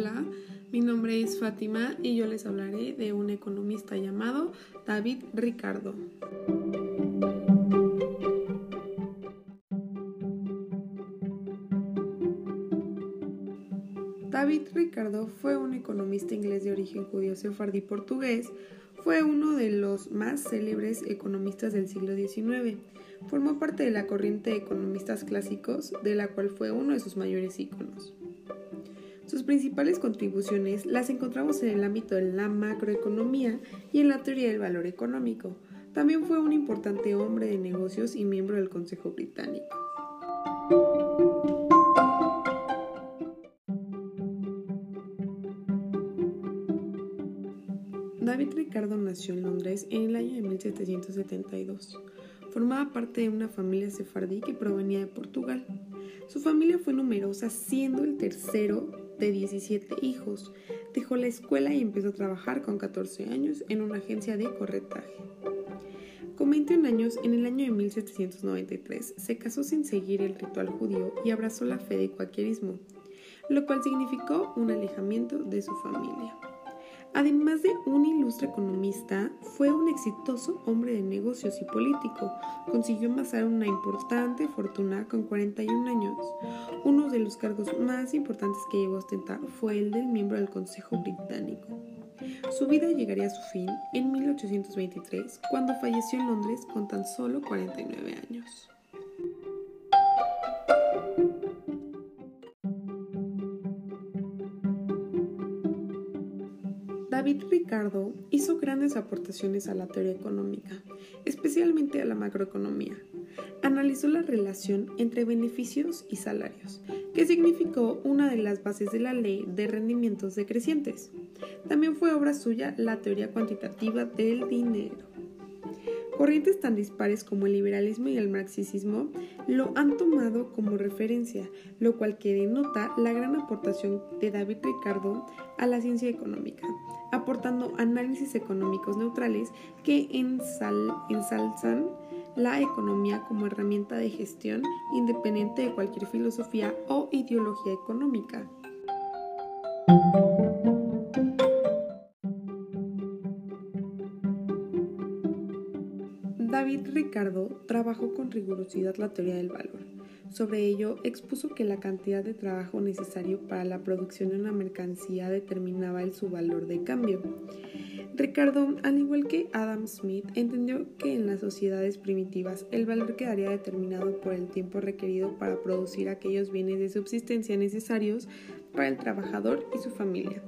Hola, mi nombre es Fátima y yo les hablaré de un economista llamado David Ricardo. David Ricardo fue un economista inglés de origen judío sefardí portugués. Fue uno de los más célebres economistas del siglo XIX. Formó parte de la corriente de economistas clásicos, de la cual fue uno de sus mayores íconos. Sus principales contribuciones las encontramos en el ámbito de la macroeconomía y en la teoría del valor económico. También fue un importante hombre de negocios y miembro del Consejo Británico. David Ricardo nació en Londres en el año de 1772. Formaba parte de una familia sefardí que provenía de Portugal. Su familia fue numerosa, siendo el tercero de 17 hijos. Dejó la escuela y empezó a trabajar con 14 años en una agencia de corretaje. Con 21 años, en el año de 1793, se casó sin seguir el ritual judío y abrazó la fe de cualquierismo, lo cual significó un alejamiento de su familia. Además de un ilustre economista, fue un exitoso hombre de negocios y político. Consiguió amasar una importante fortuna con 41 años. Uno de los cargos más importantes que llegó a ostentar fue el del miembro del Consejo Británico. Su vida llegaría a su fin en 1823, cuando falleció en Londres con tan solo 49 años. Ricardo hizo grandes aportaciones a la teoría económica, especialmente a la macroeconomía. Analizó la relación entre beneficios y salarios, que significó una de las bases de la ley de rendimientos decrecientes. También fue obra suya la teoría cuantitativa del dinero. Corrientes tan dispares como el liberalismo y el marxismo lo han tomado como referencia, lo cual que denota la gran aportación de David Ricardo a la ciencia económica, aportando análisis económicos neutrales que ensalzan la economía como herramienta de gestión independiente de cualquier filosofía o ideología económica. Ricardo trabajó con rigurosidad la teoría del valor. Sobre ello, expuso que la cantidad de trabajo necesario para la producción de una mercancía determinaba el su valor de cambio. Ricardo, al igual que Adam Smith, entendió que en las sociedades primitivas el valor quedaría determinado por el tiempo requerido para producir aquellos bienes de subsistencia necesarios para el trabajador y su familia.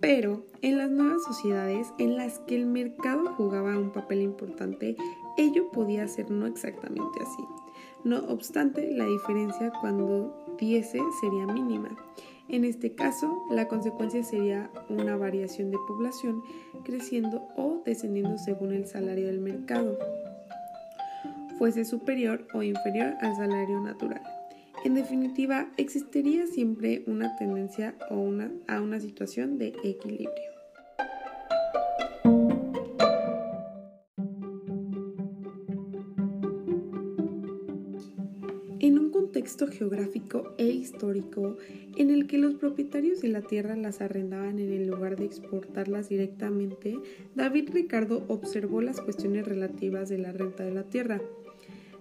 Pero en las nuevas sociedades en las que el mercado jugaba un papel importante, ello podía ser no exactamente así. No obstante, la diferencia cuando diese sería mínima. En este caso, la consecuencia sería una variación de población creciendo o descendiendo según el salario del mercado, fuese superior o inferior al salario natural. En definitiva, existiría siempre una tendencia o una, a una situación de equilibrio. En un contexto geográfico e histórico en el que los propietarios de la tierra las arrendaban en lugar de exportarlas directamente, David Ricardo observó las cuestiones relativas de la renta de la tierra.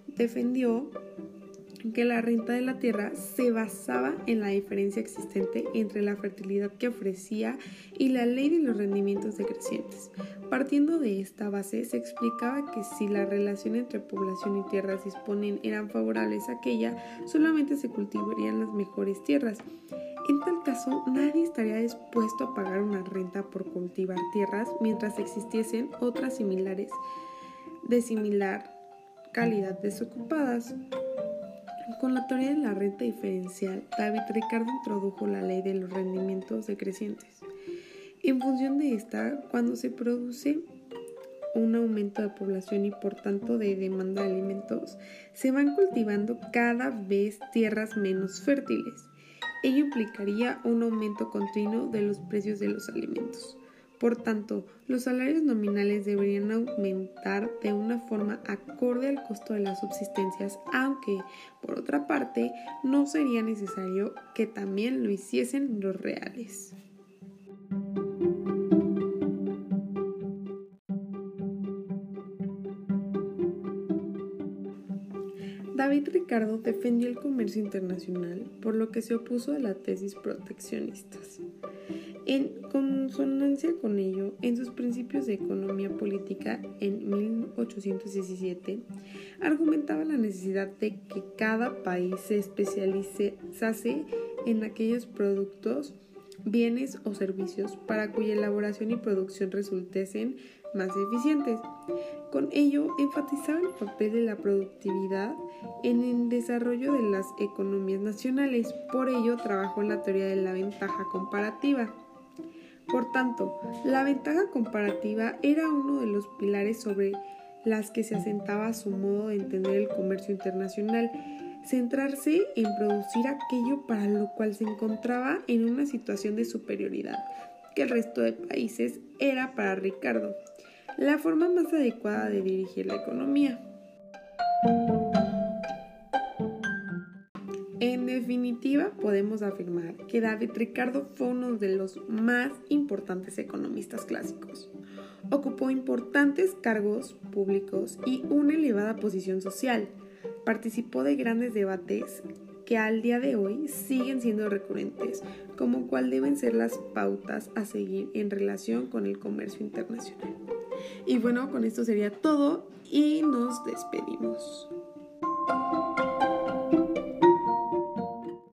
Defendió que la renta de la tierra se basaba en la diferencia existente entre la fertilidad que ofrecía y la ley de los rendimientos decrecientes. Partiendo de esta base, se explicaba que si la relación entre población y tierras disponen eran favorables a aquella, solamente se cultivarían las mejores tierras. En tal caso, nadie estaría dispuesto a pagar una renta por cultivar tierras mientras existiesen otras similares de similar calidad desocupadas. Con la teoría de la renta diferencial, David Ricardo introdujo la ley de los rendimientos decrecientes. En función de esta, cuando se produce un aumento de población y por tanto de demanda de alimentos, se van cultivando cada vez tierras menos fértiles. Ello implicaría un aumento continuo de los precios de los alimentos. Por tanto, los salarios nominales deberían aumentar de una forma acorde al costo de las subsistencias, aunque, por otra parte, no sería necesario que también lo hiciesen los reales. David Ricardo defendió el comercio internacional, por lo que se opuso a las tesis proteccionistas. En consonancia con ello, en sus principios de economía política en 1817, argumentaba la necesidad de que cada país se especializase en aquellos productos, bienes o servicios para cuya elaboración y producción resultasen más eficientes. Con ello, enfatizaba el papel de la productividad en el desarrollo de las economías nacionales. Por ello, trabajó en la teoría de la ventaja comparativa. Por tanto, la ventaja comparativa era uno de los pilares sobre las que se asentaba su modo de entender el comercio internacional, centrarse en producir aquello para lo cual se encontraba en una situación de superioridad que el resto de países era para Ricardo la forma más adecuada de dirigir la economía. En definitiva, podemos afirmar que David Ricardo fue uno de los más importantes economistas clásicos. Ocupó importantes cargos públicos y una elevada posición social. Participó de grandes debates que al día de hoy siguen siendo recurrentes, como cuál deben ser las pautas a seguir en relación con el comercio internacional. Y bueno, con esto sería todo y nos despedimos.